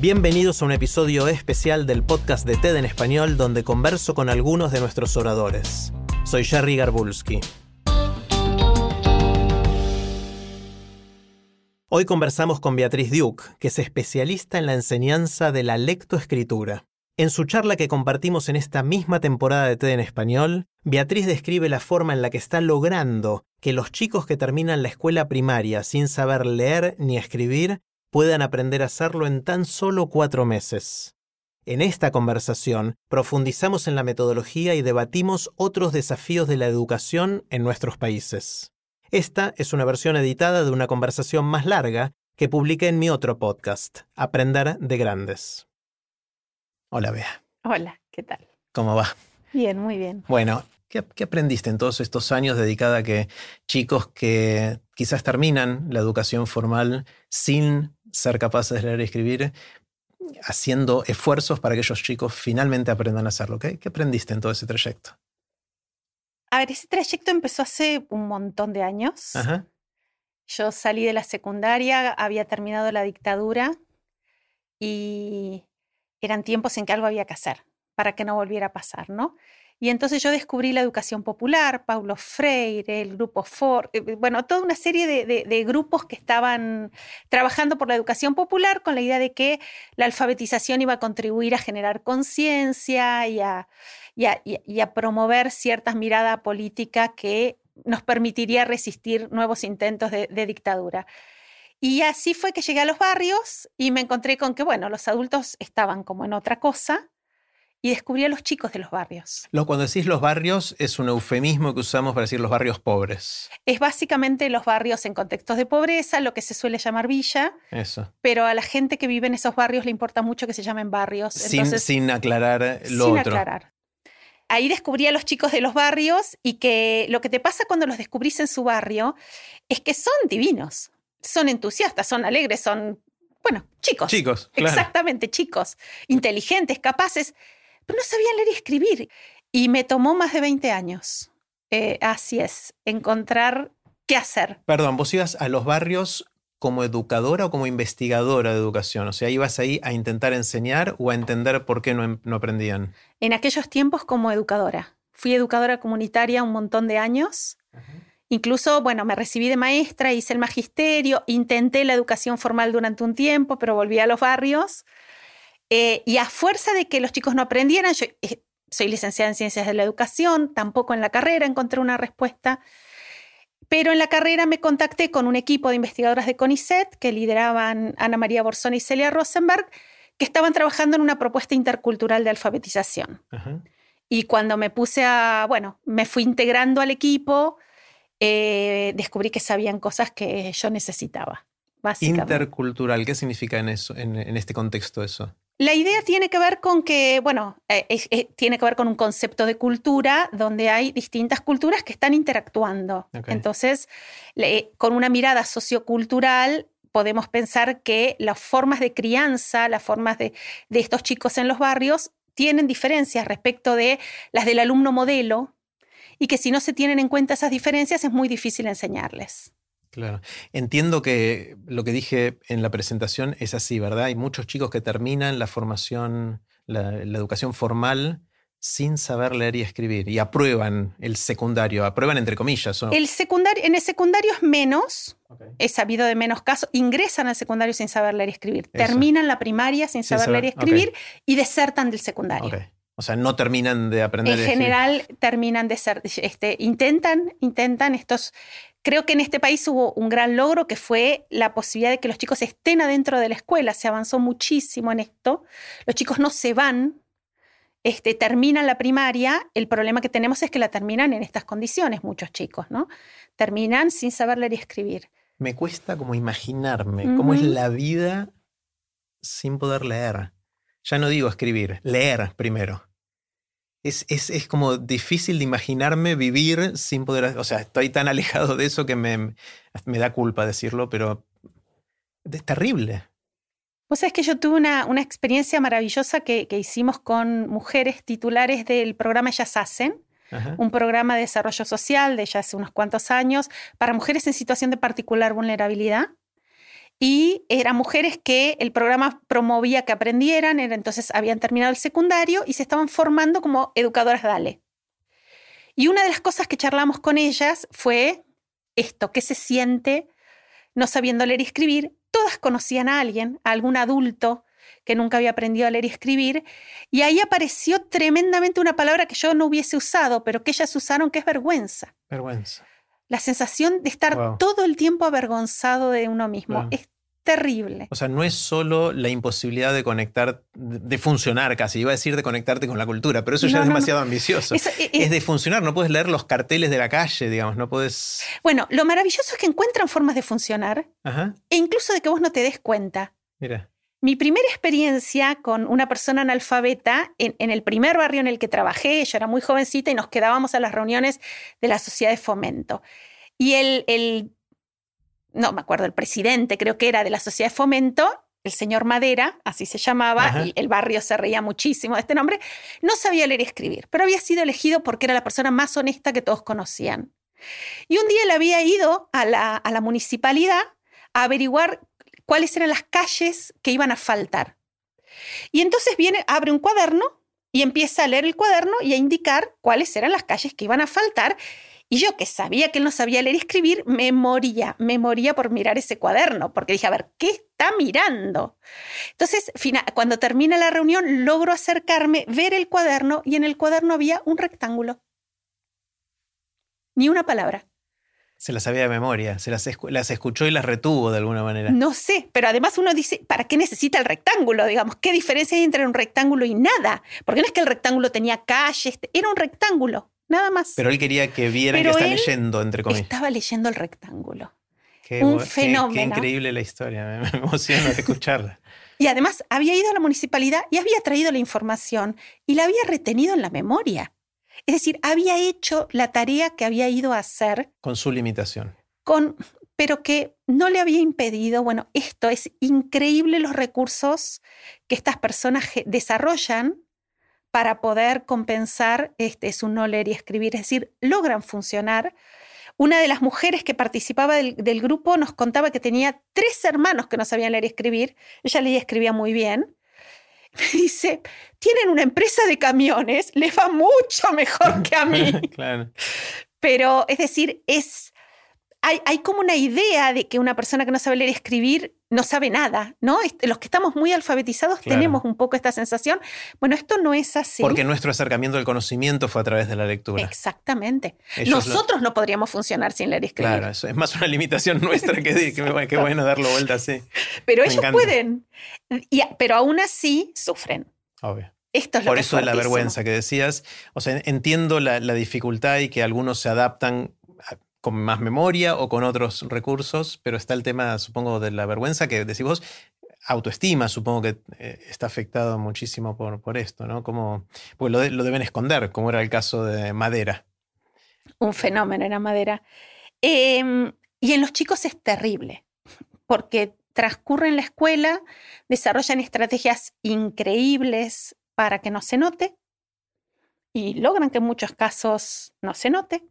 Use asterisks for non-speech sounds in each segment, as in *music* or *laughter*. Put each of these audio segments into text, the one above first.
Bienvenidos a un episodio especial del podcast de TED en español donde converso con algunos de nuestros oradores. Soy Jerry Garbulski. Hoy conversamos con Beatriz Duke, que es especialista en la enseñanza de la lectoescritura. En su charla que compartimos en esta misma temporada de TED en español, Beatriz describe la forma en la que está logrando que los chicos que terminan la escuela primaria sin saber leer ni escribir puedan aprender a hacerlo en tan solo cuatro meses. En esta conversación profundizamos en la metodología y debatimos otros desafíos de la educación en nuestros países. Esta es una versión editada de una conversación más larga que publiqué en mi otro podcast, Aprender de Grandes. Hola, Bea. Hola, ¿qué tal? ¿Cómo va? Bien, muy bien. Bueno, ¿qué, qué aprendiste en todos estos años dedicada a que chicos que quizás terminan la educación formal sin ser capaces de leer y escribir, haciendo esfuerzos para que esos chicos finalmente aprendan a hacerlo? ¿Qué, qué aprendiste en todo ese trayecto? A ver, ese trayecto empezó hace un montón de años. Ajá. Yo salí de la secundaria, había terminado la dictadura y eran tiempos en que algo había que hacer para que no volviera a pasar, ¿no? Y entonces yo descubrí la educación popular, Paulo Freire, el grupo Ford, eh, bueno, toda una serie de, grupos que estaban trabajando por la educación popular con la idea de que la alfabetización iba a contribuir a generar conciencia y a, promover ciertas miradas políticas que nos permitiría resistir nuevos intentos de, de dictadura. Y así fue que llegué a los barrios y me encontré con que, bueno, los adultos estaban como en otra cosa y descubrí a los chicos de los barrios. Lo, cuando decís los barrios es un eufemismo que usamos para decir los barrios pobres. Es básicamente los barrios en contextos de pobreza, lo que se suele llamar villa. Eso. Pero a la gente que vive en esos barrios le importa mucho que se llamen barrios. Sin, Entonces, sin aclarar lo sin otro. aclarar. Ahí descubrí a los chicos de los barrios y que lo que te pasa cuando los descubrís en su barrio es que son divinos, son entusiastas, son alegres, son, bueno, chicos. Chicos, claro. Exactamente, chicos, inteligentes, capaces pero no sabían leer y escribir. Y me tomó más de 20 años. Eh, así es, encontrar qué hacer. Perdón, vos ibas a los barrios como educadora o como investigadora de educación? O sea, ¿ibas ahí a intentar enseñar o a entender por qué no, no aprendían? En aquellos tiempos como educadora. Fui educadora comunitaria un montón de años. Uh -huh. Incluso, bueno, me recibí de maestra, hice el magisterio, intenté la educación formal durante un tiempo, pero volví a los barrios. Eh, y a fuerza de que los chicos no aprendieran, yo eh, soy licenciada en Ciencias de la Educación, tampoco en la carrera encontré una respuesta, pero en la carrera me contacté con un equipo de investigadoras de CONICET que lideraban Ana María Borzón y Celia Rosenberg, que estaban trabajando en una propuesta intercultural de alfabetización. Y cuando me puse a, bueno, me fui integrando al equipo, eh, descubrí que sabían cosas que yo necesitaba. Intercultural, ¿qué significa en, eso, en, en este contexto eso? La idea tiene que ver con que, bueno, eh, eh, tiene que ver con un concepto de cultura donde hay distintas culturas que están interactuando. Okay. Entonces, le, con una mirada sociocultural, podemos pensar que las formas de crianza, las formas de, de estos chicos en los barrios, tienen diferencias respecto de las del alumno modelo y que si no se tienen en cuenta esas diferencias es muy difícil enseñarles. Claro. Entiendo que lo que dije en la presentación es así, ¿verdad? Hay muchos chicos que terminan la formación, la, la, educación formal sin saber leer y escribir y aprueban el secundario, aprueban entre comillas. ¿o? El secundario, en el secundario es menos, okay. he sabido de menos casos, ingresan al secundario sin saber leer y escribir, Eso. terminan la primaria sin, sin saber, saber, leer y escribir okay. y desertan del secundario. Okay. O sea, no terminan de aprender. En general terminan de ser, este, intentan, intentan estos. Creo que en este país hubo un gran logro que fue la posibilidad de que los chicos estén adentro de la escuela. Se avanzó muchísimo en esto. Los chicos no se van. este, terminan la primaria, el problema que tenemos es que la terminan en estas condiciones, muchos chicos, ¿no? Terminan sin saber leer y escribir. Me cuesta como imaginarme cómo es la vida sin poder leer. Ya no digo escribir, leer primero. Es, es, como difícil de imaginarme vivir sin poder, o sea, estoy tan alejado de eso que me, me da culpa decirlo, pero es terrible. Vos sabés que yo tuve una, una experiencia maravillosa que, que, hicimos con mujeres titulares del programa Ellas Hacen, un programa de desarrollo social de ya hace unos cuantos años para mujeres en situación de particular vulnerabilidad. Y eran mujeres que el programa promovía que aprendieran, entonces habían terminado el secundario y se estaban formando como educadoras DALE. Y una de las cosas que charlamos con ellas fue esto, qué se siente no sabiendo leer y escribir, todas conocían a alguien, a algún adulto que nunca había aprendido a leer y escribir, y ahí apareció tremendamente una palabra que yo no hubiese usado, pero que ellas usaron, que es vergüenza. Vergüenza. La sensación de estar todo el tiempo avergonzado de uno mismo. Es terrible. O sea, no es solo la imposibilidad de conectar, de funcionar casi, iba a decir de conectarte con la cultura, pero eso ya es demasiado ambicioso. Eh, eh, es, de funcionar, no puedes leer los carteles de la calle, digamos, no puedes... Bueno, lo maravilloso es que encuentran formas de funcionar e incluso de que vos no te des cuenta. Mira. Mi primera experiencia con una persona analfabeta en, en, el primer barrio en el que trabajé, yo era muy jovencita y nos quedábamos a las reuniones de la sociedad de fomento. Y el, el no me acuerdo, el presidente, creo que era de la Sociedad de Fomento, el señor Madera, así se llamaba, y el barrio se reía muchísimo de este nombre, no sabía leer y escribir, pero había sido elegido porque era la persona más honesta que todos conocían. Y un día él había ido a la, a la municipalidad a averiguar cuáles eran las calles que iban a faltar. Y entonces viene, abre un cuaderno y empieza a leer el cuaderno y a indicar cuáles eran las calles que iban a faltar y yo que sabía que él no sabía leer y escribir, me moría, me moría por mirar ese cuaderno, porque dije, a ver, ¿qué está mirando? Entonces, cuando termina la reunión, logro acercarme, ver el cuaderno y en el cuaderno había un rectángulo. Ni una palabra. Se las sabía de memoria, se las, las, escuchó y las retuvo de alguna manera. No sé, pero además uno dice, ¿para qué necesita el rectángulo? Digamos, ¿qué diferencia hay entre un rectángulo y nada? Porque no es que el rectángulo tenía calles, era un rectángulo nada más. Pero él quería que vieran que está leyendo, entre comillas. Estaba leyendo el rectángulo. un fenómeno. Qué, increíble la historia, me, emociona escucharla. *laughs* Y además había ido a la municipalidad y había traído la información y la había retenido en la memoria. Es decir, había hecho la tarea que había ido a hacer. Con su limitación. Con, pero que no le había impedido, bueno, esto es increíble los recursos que estas personas desarrollan para poder compensar este, su no leer y escribir, es decir, logran funcionar. Una de las mujeres que participaba del, grupo nos contaba que tenía tres hermanos que no sabían leer y escribir. Ella leía y escribía muy bien. Me *laughs* dice, tienen una empresa de camiones, les va mucho mejor *laughs* que a mí. claro. Pero, es decir, es, hay, hay, como una idea de que una persona que no sabe leer y escribir no sabe nada, ¿no? Los que estamos muy alfabetizados tenemos un poco esta sensación. Bueno, esto no es así. Porque nuestro acercamiento al conocimiento fue a través de la lectura. Exactamente. Nosotros no podríamos funcionar sin leer y escribir. Claro, eso es más una limitación *laughs* nuestra que, que, bueno darlo vuelta así. Pero ellos pueden, pero aún así sufren. Obvio. Esto es lo Por eso de la vergüenza que decías. O sea, entiendo la, la dificultad y que algunos se adaptan con más memoria o con otros recursos, pero está el tema, supongo, de la vergüenza que decís vos, autoestima, supongo que eh, está afectado muchísimo por, por esto, ¿no? Como, pues lo, deben esconder, como era el caso de Madera. Un fenómeno era Madera. Em, y en los chicos es terrible, porque transcurren la escuela, desarrollan estrategias increíbles para que no se note y logran que en muchos casos no se note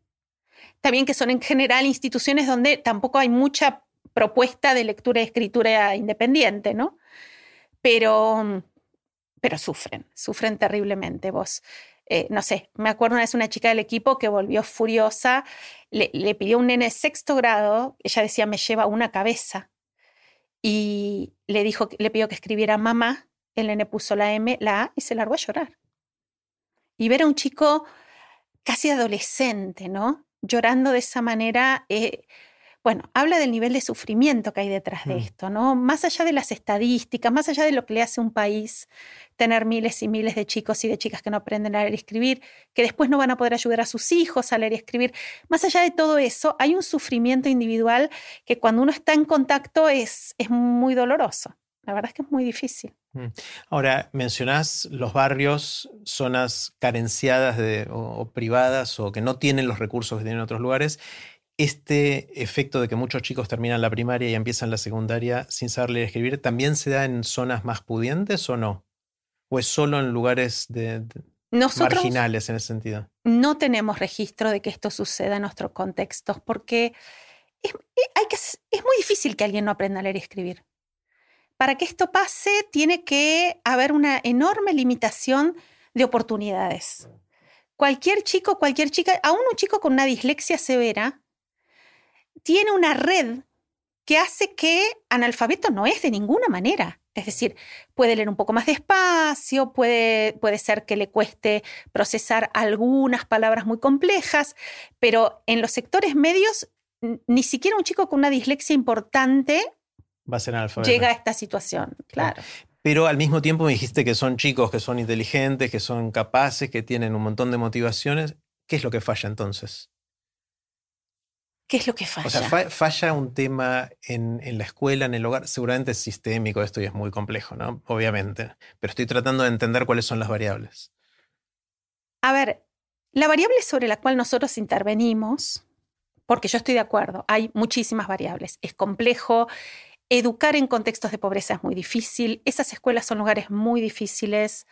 también que son en general instituciones donde tampoco hay mucha propuesta de lectura y escritura independiente, ¿no? Pero, pero sufren, sufren terriblemente vos. Eh, no sé, me acuerdo una vez una chica del equipo que volvió furiosa, le, le pidió un nene sexto grado, ella decía, me lleva una cabeza, y le dijo, le pidió que escribiera mamá, el nene puso la M, la A y se largó a llorar. Y ver a un chico casi adolescente, ¿no? Llorando de esa manera, eh, bueno, habla del nivel de sufrimiento que hay detrás de mm. esto, ¿no? Más allá de las estadísticas, más allá de lo que le hace un país tener miles y miles de chicos y de chicas que no aprenden a leer y escribir, que después no van a poder ayudar a sus hijos a leer y escribir. Más allá de todo eso, hay un sufrimiento individual que cuando uno está en contacto es, es muy doloroso. La verdad es que es muy difícil. Mm. Ahora, mencionás los barrios, zonas carenciadas o, privadas o que no tienen los recursos que tienen otros lugares. Este efecto de que muchos chicos terminan la primaria y empiezan la secundaria sin saber leer y escribir, ¿también se da en zonas más pudientes o no? ¿O es solo en lugares de, marginales en ese sentido? No tenemos registro de que esto suceda en nuestros contextos porque es, hay que, es muy difícil que alguien no aprenda a leer y escribir para que esto pase tiene que haber una enorme limitación de oportunidades. Cualquier chico, cualquier chica, aún un chico con una dislexia severa, tiene una red que hace que analfabeto no es de ninguna manera. Es decir, puede leer un poco más despacio, puede, puede ser que le cueste procesar algunas palabras muy complejas, pero en los sectores medios, ni siquiera un chico con una dislexia importante va a ser Llega a esta situación, claro. Pero al mismo tiempo me dijiste que son chicos, que son inteligentes, que son capaces, que tienen un montón de motivaciones. ¿Qué es lo que falla entonces? ¿Qué es lo que falla? O sea, falla un tema en, en, la escuela, en el hogar. Seguramente es sistémico esto y es muy complejo, ¿no? Obviamente. Pero estoy tratando de entender cuáles son las variables. A ver, la variable sobre la cual nosotros intervenimos, porque yo estoy de acuerdo, hay muchísimas variables. Es complejo, Educar en contextos de pobreza es muy difícil, esas escuelas son lugares muy difíciles,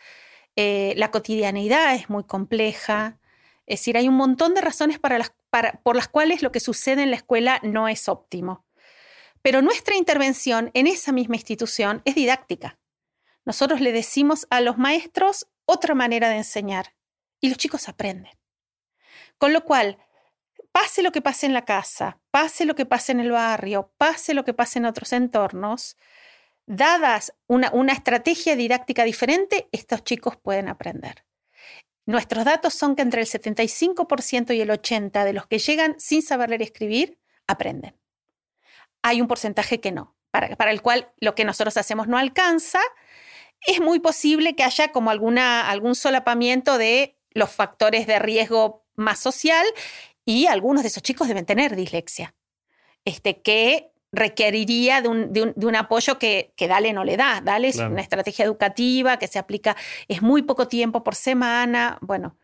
eh, la cotidianidad es muy compleja, es decir, hay un montón de razones por las cuales lo que sucede en la escuela no es óptimo. Pero nuestra intervención en esa misma institución es didáctica. Nosotros le decimos a los maestros otra manera de enseñar y los chicos aprenden. Con lo cual, pase lo que pase en la casa, pase lo que pase en el barrio, pase lo que pase en otros entornos, dadas una, una estrategia didáctica diferente, estos chicos pueden aprender. Nuestros datos son que entre el 75% y el 80% de los que llegan sin saber leer y escribir, aprenden. Hay un porcentaje que no, para, para el cual lo que nosotros hacemos no alcanza. Es muy posible que haya como alguna, algún solapamiento de los factores de riesgo más social y algunos de esos chicos deben tener dislexia, este, que requeriría de un, apoyo que, que, Dale no le da. Dale es una estrategia educativa que se aplica, es muy poco tiempo por semana, bueno,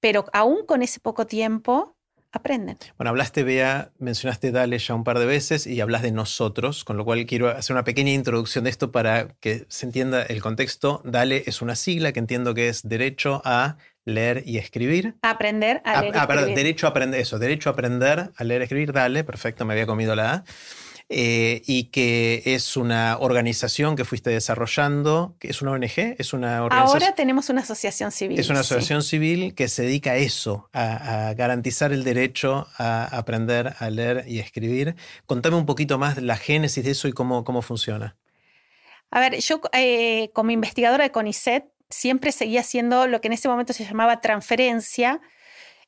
pero aún con ese poco tiempo aprenden. Bueno, hablaste, Bea, mencionaste Dale ya un par de veces y hablas de nosotros, con lo cual quiero hacer una pequeña introducción de esto para que se entienda el contexto. Dale es una sigla que entiendo que es derecho a leer y escribir. Aprender a leer. Ah, perdón, derecho a aprender, eso, derecho a aprender a leer y escribir, dale, perfecto, me había comido la A. Eh, y que es una organización que fuiste desarrollando, que es una ONG, es una organización. Ahora tenemos una asociación civil. Es una asociación civil que se dedica a eso, a, garantizar el derecho a aprender a leer y escribir. Contame un poquito más de la génesis de eso y cómo, cómo funciona. A ver, yo eh, como investigadora de CONICET siempre seguía haciendo lo que en ese momento se llamaba transferencia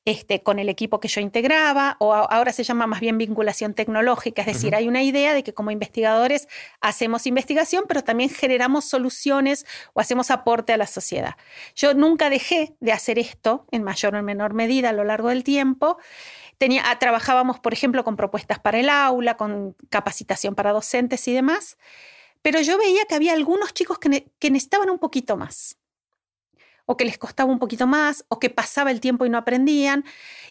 este, con el equipo que yo integraba, o ahora se llama más bien vinculación tecnológica, es decir, hay una idea de que como investigadores hacemos investigación, pero también generamos soluciones o hacemos aporte a la sociedad. Yo nunca dejé de hacer esto en mayor o menor medida a lo largo del tiempo. Tenía, ah, trabajábamos, por ejemplo, con propuestas para el aula, con capacitación para docentes y demás, pero yo veía que había algunos chicos que necesitaban un poquito más o que les costaba un poquito más, o que pasaba el tiempo y no aprendían.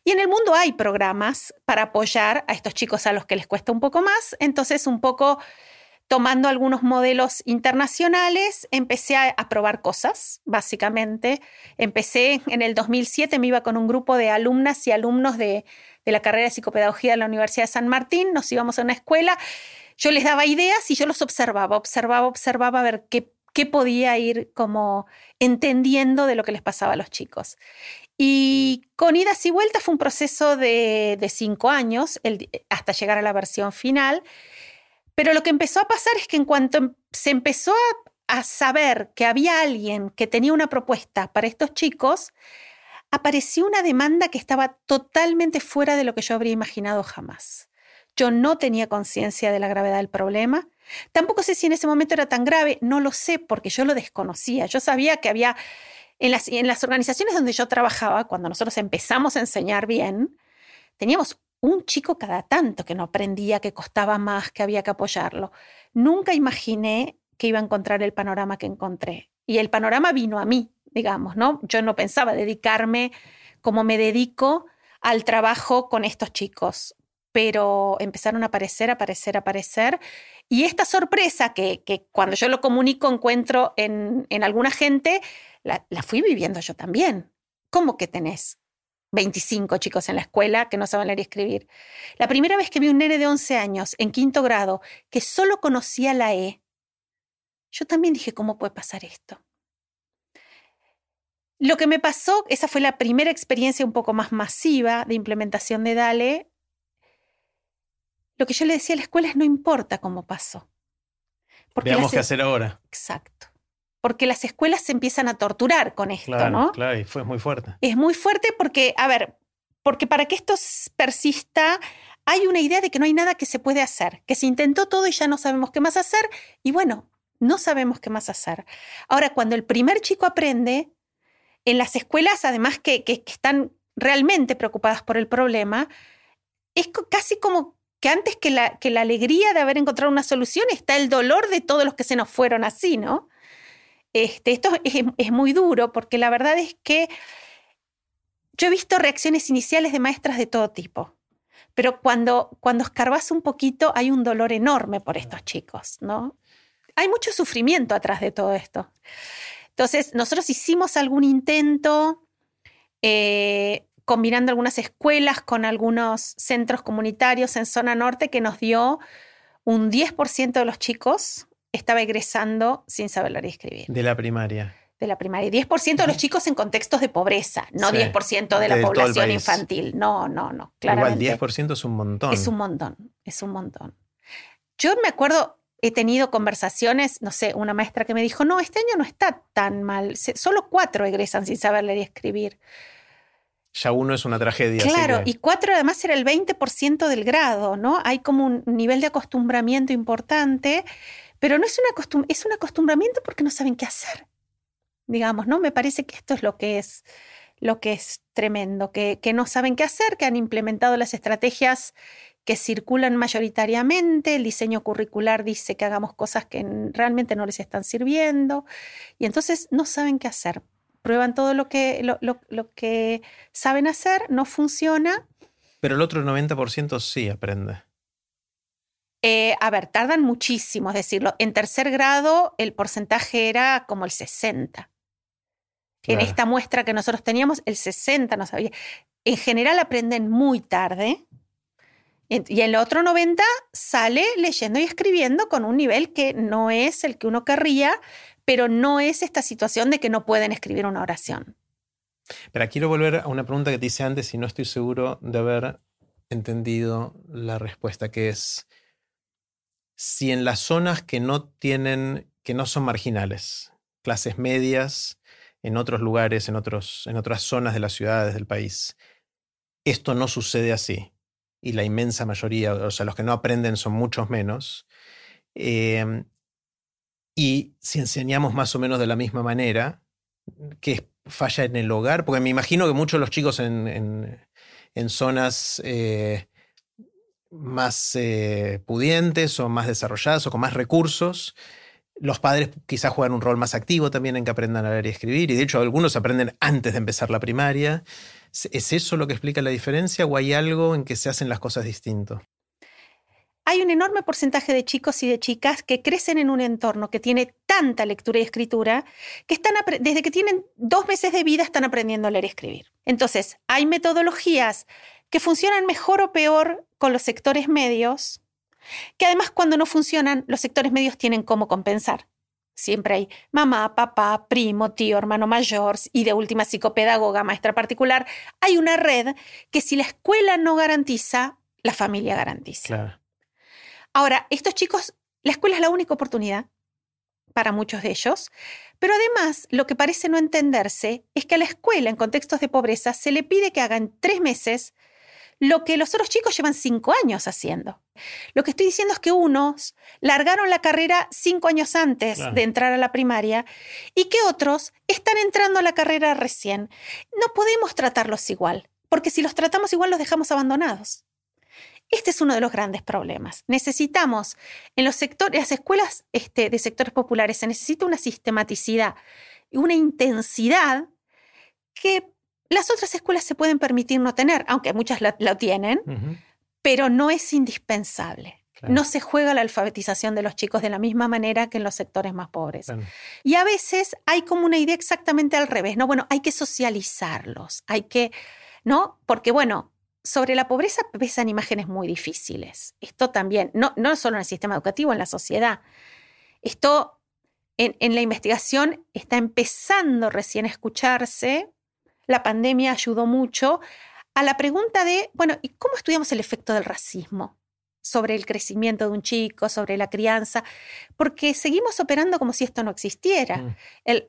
Y en el mundo hay programas para apoyar a estos chicos a los que les cuesta un poco más. Entonces, un poco tomando algunos modelos internacionales, empecé a, probar cosas, básicamente. Empecé en el 2007, me iba con un grupo de alumnas y alumnos de, de la carrera de psicopedagogía de la Universidad de San Martín, nos íbamos a una escuela, yo les daba ideas y yo los observaba, observaba, observaba a ver qué qué podía ir como entendiendo de lo que les pasaba a los chicos. Y con idas y vueltas fue un proceso de, cinco años hasta llegar a la versión final. Pero lo que empezó a pasar es que en cuanto em, se empezó a, a saber que había alguien que tenía una propuesta para estos chicos, apareció una demanda que estaba totalmente fuera de lo que yo habría imaginado jamás. Yo no tenía conciencia de la gravedad del problema. Tampoco sé si en ese momento era tan grave, no lo sé porque yo lo desconocía. Yo sabía que había en las, organizaciones donde yo trabajaba, cuando nosotros empezamos a enseñar bien, teníamos un chico cada tanto que no aprendía, que costaba más, que había que apoyarlo. Nunca imaginé que iba a encontrar el panorama que encontré. Y el panorama vino a mí, digamos, ¿no? Yo no pensaba dedicarme como me dedico al trabajo con estos chicos, pero empezaron a aparecer, aparecer, aparecer. Y esta sorpresa que, cuando yo lo comunico encuentro en, alguna gente, la, la fui viviendo yo también. ¿Cómo que tenés 25 chicos en la escuela que no saben leer y escribir. La primera vez que vi un nene de 11 años en quinto grado que solo conocía la E, yo también dije, ¿cómo puede pasar esto? Lo que me pasó, esa fue la primera experiencia un poco más masiva de implementación de DALE. Lo que yo le decía a la escuela es no importa cómo pasó. Porque Veamos qué hacer ahora. Exacto porque las escuelas se empiezan a torturar con esto, ¿no? Claro, y fue muy fuerte. Es muy fuerte porque, a ver, porque para que esto persista, hay una idea de que no hay nada que se puede hacer, que se intentó todo y ya no sabemos qué más hacer, y bueno, no sabemos qué más hacer. Ahora, cuando el primer chico aprende, en las escuelas, además que, que están realmente preocupadas por el problema, es casi como que antes que la, que la alegría de haber encontrado una solución está el dolor de todos los que se nos fueron así, ¿no? Este, esto es, muy duro porque la verdad es que yo he visto reacciones iniciales de maestras de todo tipo, pero cuando, cuando escarbas un poquito hay un dolor enorme por estos chicos, ¿no? Hay mucho sufrimiento atrás de todo esto. Entonces, nosotros hicimos algún intento eh, combinando algunas escuelas con algunos centros comunitarios en zona norte que nos dio un 10% de los chicos estaba egresando sin saber leer y escribir. De la primaria. De la primaria. Y 10% de los chicos en contextos de pobreza, no 10% de la población infantil. No, no, no. Claramente. Igual 10% es un montón. Es un montón, es un montón. Yo me acuerdo, he tenido conversaciones, no sé, una maestra que me dijo, no, este año no está tan mal, solo cuatro egresan sin saber leer y escribir. Ya uno es una tragedia. Claro, y cuatro además era el 20% del grado, ¿no? Hay como un nivel de acostumbramiento importante pero no es, una es un acostumbramiento porque no saben qué hacer. Digamos, ¿no? Me parece que esto es lo que es, lo que es tremendo, que, que no saben qué hacer, que han implementado las estrategias que circulan mayoritariamente, el diseño curricular dice que hagamos cosas que realmente no les están sirviendo, y entonces no saben qué hacer. Prueban todo lo que, lo, lo que saben hacer, no funciona. Pero el otro 90% sí aprende. Eh, a ver, tardan muchísimo, es decirlo. En tercer grado el porcentaje era como el 60. En esta muestra que nosotros teníamos, el 60 no sabía. En general aprenden muy tarde. Y el otro 90 sale leyendo y escribiendo con un nivel que no es el que uno querría, pero no es esta situación de que no pueden escribir una oración. Pero quiero volver a una pregunta que te hice antes y no estoy seguro de haber entendido la respuesta, que es, si en las zonas que no tienen, que no son marginales, clases medias, en otros lugares, en, otros, en otras zonas de las ciudades del país, esto no sucede así, y la inmensa mayoría, o sea, los que no aprenden son muchos menos, em, y si enseñamos más o menos de la misma manera, que falla en el hogar, porque me imagino que muchos de los chicos en, en, zonas eh, más eh, pudientes o más desarrolladas o con más recursos. Los padres quizás juegan un rol más activo también en que aprendan a leer y escribir, y de hecho algunos aprenden antes de empezar la primaria. ¿Es eso lo que explica la diferencia o hay algo en que se hacen las cosas distinto? Hay un enorme porcentaje de chicos y de chicas que crecen en un entorno que tiene tanta lectura y escritura que están desde que tienen dos meses de vida están aprendiendo a leer y escribir. Entonces, hay metodologías que funcionan mejor o peor con los sectores medios, que además cuando no funcionan, los sectores medios tienen cómo compensar. Siempre hay mamá, papá, primo, tío, hermano mayor y de última psicopedagoga, maestra particular. Hay una red que si la escuela no garantiza, la familia garantiza. Ahora, estos chicos, la escuela es la única oportunidad para muchos de ellos, pero además lo que parece no entenderse es que a la escuela en contextos de pobreza se le pide que hagan tres meses lo que los otros chicos llevan cinco años haciendo. Lo que estoy diciendo es que unos largaron la carrera cinco años antes de entrar a la primaria y que otros están entrando a la carrera recién. No podemos tratarlos igual, porque si los tratamos igual los dejamos abandonados. Este es uno de los grandes problemas. Necesitamos, en los sectores, las escuelas este, de sectores populares, se necesita una sistematicidad y una intensidad que las otras escuelas se pueden permitir no tener, aunque muchas lo, tienen, pero no es indispensable. No se juega la alfabetización de los chicos de la misma manera que en los sectores más pobres. Y a veces hay como una idea exactamente al revés, ¿no? Bueno, hay que socializarlos, hay que, ¿no? Porque bueno, sobre la pobreza pesan imágenes muy difíciles. Esto también, no, no solo en el sistema educativo, en la sociedad. Esto en, en la investigación está empezando recién a escucharse. La pandemia ayudó mucho a la pregunta de, bueno, ¿y cómo estudiamos el efecto del racismo sobre el crecimiento de un chico, sobre la crianza? Porque seguimos operando como si esto no existiera. Mm.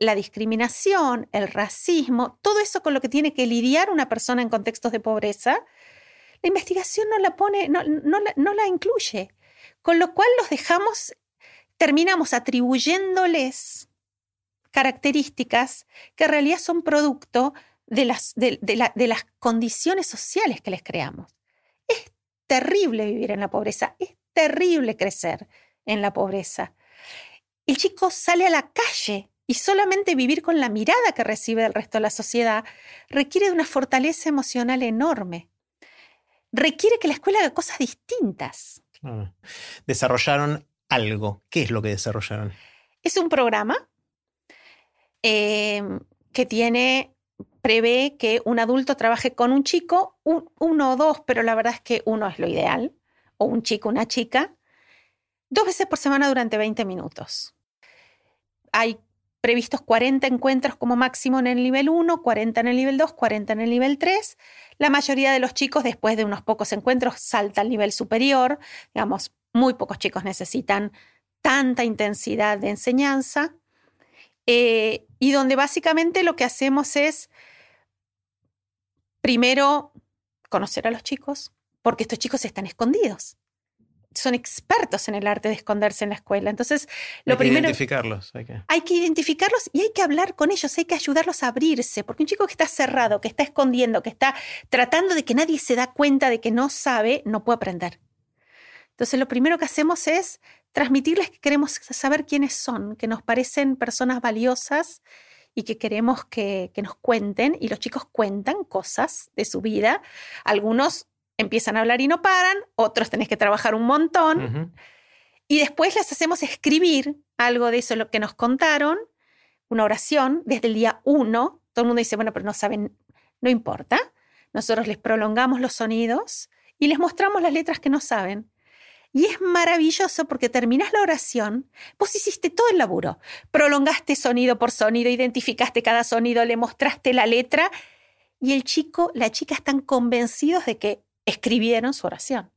la discriminación, el racismo, todo eso con lo que tiene que lidiar una persona en contextos de pobreza, la investigación no la pone, no, la incluye. Con lo cual los dejamos, terminamos atribuyéndoles características que en realidad son producto de las, de, las condiciones sociales que les creamos. Es terrible vivir en la pobreza, es terrible crecer en la pobreza. El chico sale a la calle y solamente vivir con la mirada que recibe del resto de la sociedad requiere de una fortaleza emocional enorme. Requiere que la escuela haga cosas distintas. Desarrollaron algo. ¿Qué es lo que desarrollaron? Es un programa eh, que tiene prevé que un adulto trabaje con un chico, uno o dos, pero la verdad es que uno es lo ideal, o un chico, una chica, dos veces por semana durante 20 minutos. Hay previstos 40 encuentros como máximo en el nivel 1, 40 en el nivel 2, 40 en el nivel 3. La mayoría de los chicos, después de unos pocos encuentros, salta al nivel superior. Digamos, muy pocos chicos necesitan tanta intensidad de enseñanza. Eh, y donde básicamente lo que hacemos es primero, conocer a los chicos, porque estos chicos están escondidos. Son expertos en el arte de esconderse en la escuela. Entonces, lo hay primero. Que identificarlos. Hay que... hay que identificarlos y hay que hablar con ellos, hay que ayudarlos a abrirse, porque un chico que está cerrado, que está escondiendo, que está tratando de que nadie se da cuenta de que no sabe, no puede aprender. Entonces, lo primero que hacemos es transmitirles que queremos saber quiénes son, que nos parecen personas valiosas y que queremos que, nos cuenten y los chicos cuentan cosas de su vida. Algunos empiezan a hablar y no paran, otros tenés que trabajar un montón. Y después les hacemos escribir algo de eso, lo que nos contaron, una oración desde el día uno. Todo el mundo dice, bueno, pero no saben, no importa. Nosotros les prolongamos los sonidos y les mostramos las letras que no saben. Y es maravilloso porque terminas la oración, vos hiciste todo el laburo. Prolongaste sonido por sonido, identificaste cada sonido, le mostraste la letra y el chico, la chica están convencidos de que escribieron su oración.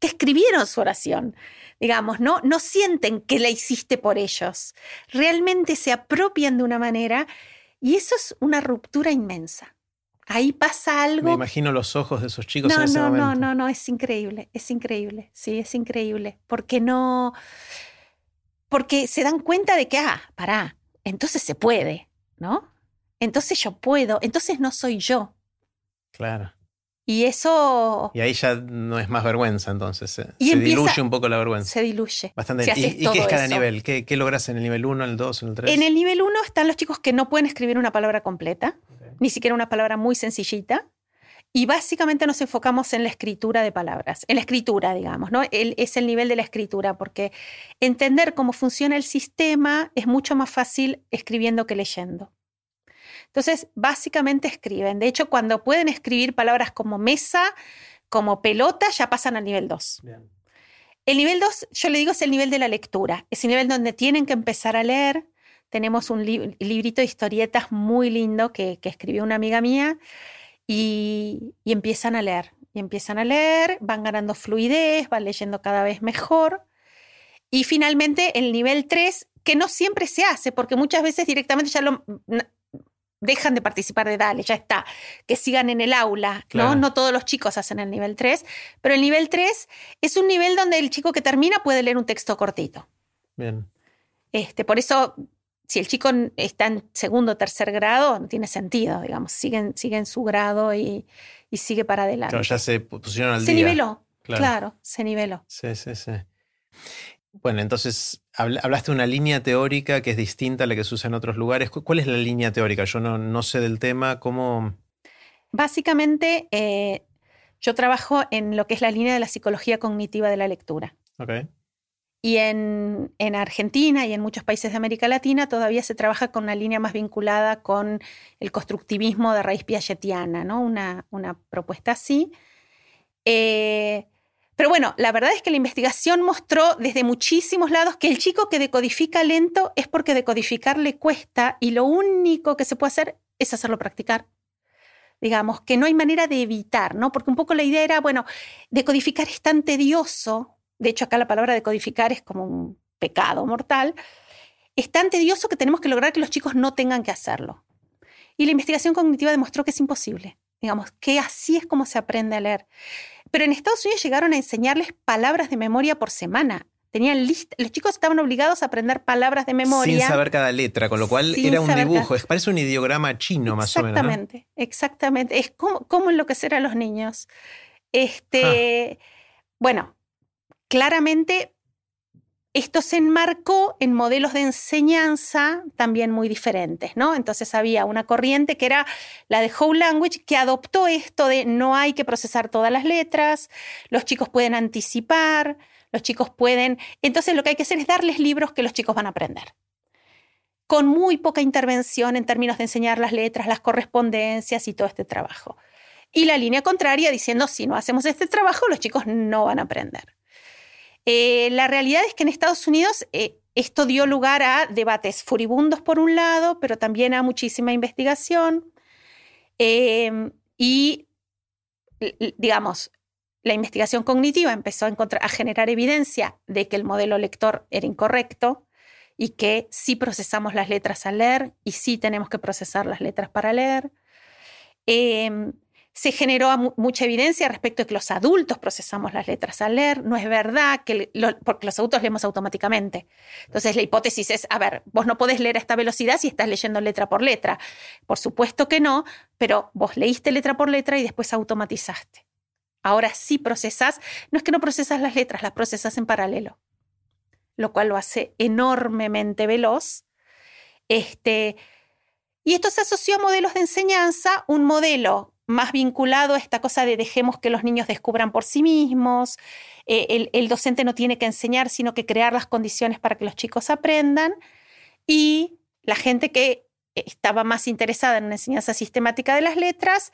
Que escribieron su oración. Digamos, ¿no? No sienten que la hiciste por ellos. Realmente se apropian de una manera y eso es una ruptura inmensa. Ahí pasa algo. Me imagino los ojos de esos chicos no, en ese no, momento. No, no, no, es increíble, es increíble, sí, es increíble. Porque no. Porque se dan cuenta de que, ah, pará, entonces se puede, ¿no? Entonces yo puedo, entonces no soy yo. Claro. Y eso. Y ahí ya no es más vergüenza, entonces. Se, diluye un poco la vergüenza. Se diluye. Bastante. ¿Y, qué es cada nivel? ¿Qué, ¿Qué, logras en el nivel 1, en el 2, en el 3? En el nivel 1 están los chicos que no pueden escribir una palabra completa ni siquiera una palabra muy sencillita. Y básicamente nos enfocamos en la escritura de palabras, en la escritura, digamos, ¿no? es el nivel de la escritura, porque entender cómo funciona el sistema es mucho más fácil escribiendo que leyendo. Entonces, básicamente escriben. De hecho, cuando pueden escribir palabras como mesa, como pelota, ya pasan al nivel 2. El nivel 2, yo le digo, es el nivel de la lectura. Es el nivel donde tienen que empezar a leer, tenemos un librito de historietas muy lindo que, escribió una amiga mía y, empiezan a leer. Y empiezan a leer, van ganando fluidez, van leyendo cada vez mejor. Y finalmente el nivel 3, que no siempre se hace, porque muchas veces directamente ya lo dejan de participar de DALE, ya está, que sigan en el aula, ¿no? No todos los chicos hacen el nivel 3, pero el nivel 3 es un nivel donde el chico que termina puede leer un texto cortito. Bien. Este, por eso, si el chico está en segundo o tercer grado, no tiene sentido, digamos, sigue, sigue en su grado y, sigue para adelante. Claro, ya se pusieron al se día. Se niveló, claro. se niveló. Sí, sí, sí. Bueno, entonces hablaste de una línea teórica que es distinta a la que se usa en otros lugares. ¿Cuál es la línea teórica? Yo no, sé del tema. ¿Cómo...? Básicamente, eh, yo trabajo en lo que es la línea de la psicología cognitiva de la lectura. Okay. Y en, Argentina y en muchos países de América Latina todavía se trabaja con una línea más vinculada con el constructivismo de raíz piagetiana, ¿no? Una, una propuesta así. Eh, pero bueno, la verdad es que la investigación mostró desde muchísimos lados que el chico que decodifica lento es porque decodificar le cuesta y lo único que se puede hacer es hacerlo practicar. Digamos, que no hay manera de evitar, ¿no? Porque un poco la idea era, bueno, decodificar es tan tedioso, de hecho acá la palabra decodificar es como un pecado mortal, es tan tedioso que tenemos que lograr que los chicos no tengan que hacerlo. Y la investigación cognitiva demostró que es imposible, digamos, que así es como se aprende a leer. Pero en Estados Unidos llegaron a enseñarles palabras de memoria por semana. Tenían los chicos estaban obligados a aprender palabras de memoria. Sin saber cada letra, con lo cual era un dibujo. Es, parece un ideograma chino más o menos. Exactamente, exactamente. Es como, como enloquecer a los niños. Este, Bueno, claramente esto se enmarcó en modelos de enseñanza también muy diferentes, ¿no? Entonces había una corriente que era la de Whole Language que adoptó esto de no hay que procesar todas las letras, los chicos pueden anticipar, los chicos pueden... Entonces lo que hay que hacer es darles libros que los chicos van a aprender con muy poca intervención en términos de enseñar las letras, las correspondencias y todo este trabajo. Y la línea contraria diciendo, si no hacemos este trabajo, los chicos no van a aprender. Eh, la realidad es que en Estados Unidos eh, esto dio lugar a debates furibundos por un lado, pero también a muchísima investigación. Em, y, digamos, la investigación cognitiva empezó a, a generar evidencia de que el modelo lector era incorrecto y que sí procesamos las letras al leer y sí tenemos que procesar las letras para leer. Em, se generó mucha evidencia respecto de que los adultos procesamos las letras al leer. No es verdad, que porque los adultos leemos automáticamente. Entonces la hipótesis es, a ver, vos no podés leer a esta velocidad si estás leyendo letra por letra. Por supuesto que no, pero vos leíste letra por letra y después automatizaste. Ahora sí procesas, no es que no procesas las letras, las procesas en paralelo, lo cual lo hace enormemente veloz. Este, y esto se asoció a modelos de enseñanza, un modelo más vinculado a esta cosa de dejemos que los niños descubran por sí mismos, eh, el, docente no tiene que enseñar, sino que crear las condiciones para que los chicos aprendan, y la gente que estaba más interesada en una enseñanza sistemática de las letras,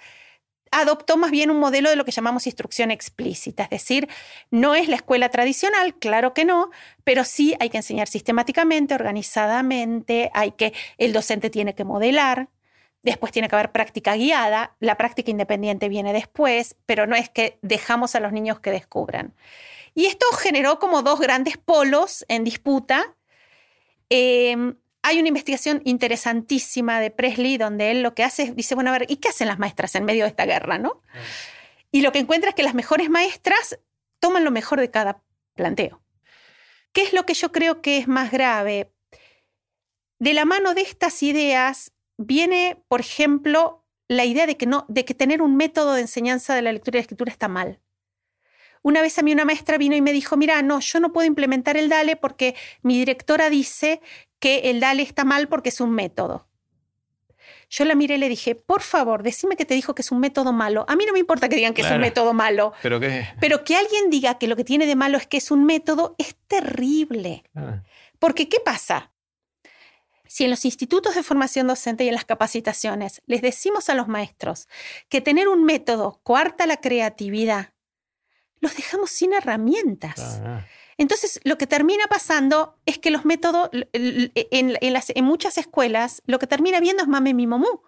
adoptó más bien un modelo de lo que llamamos instrucción explícita, es decir, no es la escuela tradicional, claro que no, pero sí hay que enseñar sistemáticamente, organizadamente, hay que el docente tiene que modelar, Después tiene que haber práctica guiada, la práctica independiente viene después, pero no es que dejamos a los niños que descubran. Y esto generó como dos grandes polos en disputa. Em, hay una investigación interesantísima de Presley donde él lo que hace es, dice, bueno, a ver, ¿y qué hacen las maestras en medio de esta guerra? ¿no? Y lo que encuentra es que las mejores maestras toman lo mejor de cada planteo. ¿Qué es lo que yo creo que es más grave? De la mano de estas ideas viene, por ejemplo, la idea de que, no, de que tener un método de enseñanza de la lectura y la escritura está mal. Una vez a mí una maestra vino y me dijo, mira, no, yo no puedo implementar el DALE porque mi directora dice que el DALE está mal porque es un método. Yo la miré y le dije, por favor, decime que te dijo que es un método malo. A mí no me importa que digan que es un método malo. ¿Pero, qué? pero que alguien diga que lo que tiene de malo es que es un método es terrible. Porque, ¿qué pasa? Si en los institutos de formación docente y en las capacitaciones les decimos a los maestros que tener un método coarta la creatividad, los dejamos sin herramientas. Entonces, lo que termina pasando es que los métodos, en, muchas escuelas, lo que termina viendo es mame mi momú,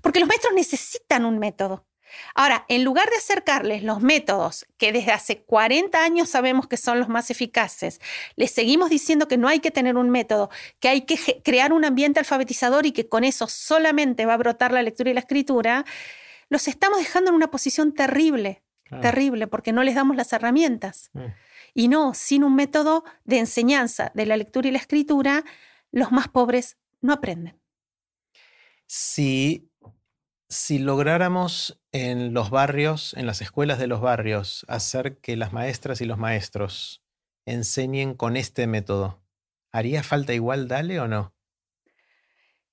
porque los maestros necesitan un método. Ahora, en lugar de acercarles los métodos que desde hace 40 años sabemos que son los más eficaces, les seguimos diciendo que no hay que tener un método, que hay que crear un ambiente alfabetizador y que con eso solamente va a brotar la lectura y la escritura, los estamos dejando en una posición terrible, terrible, porque no les damos las herramientas. Mm. Y no, sin un método de enseñanza de la lectura y la escritura, los más pobres no aprenden. Si, si lográramos en los barrios, en las escuelas de los barrios, hacer que las maestras y los maestros enseñen con este método, ¿haría falta igual Dale o no?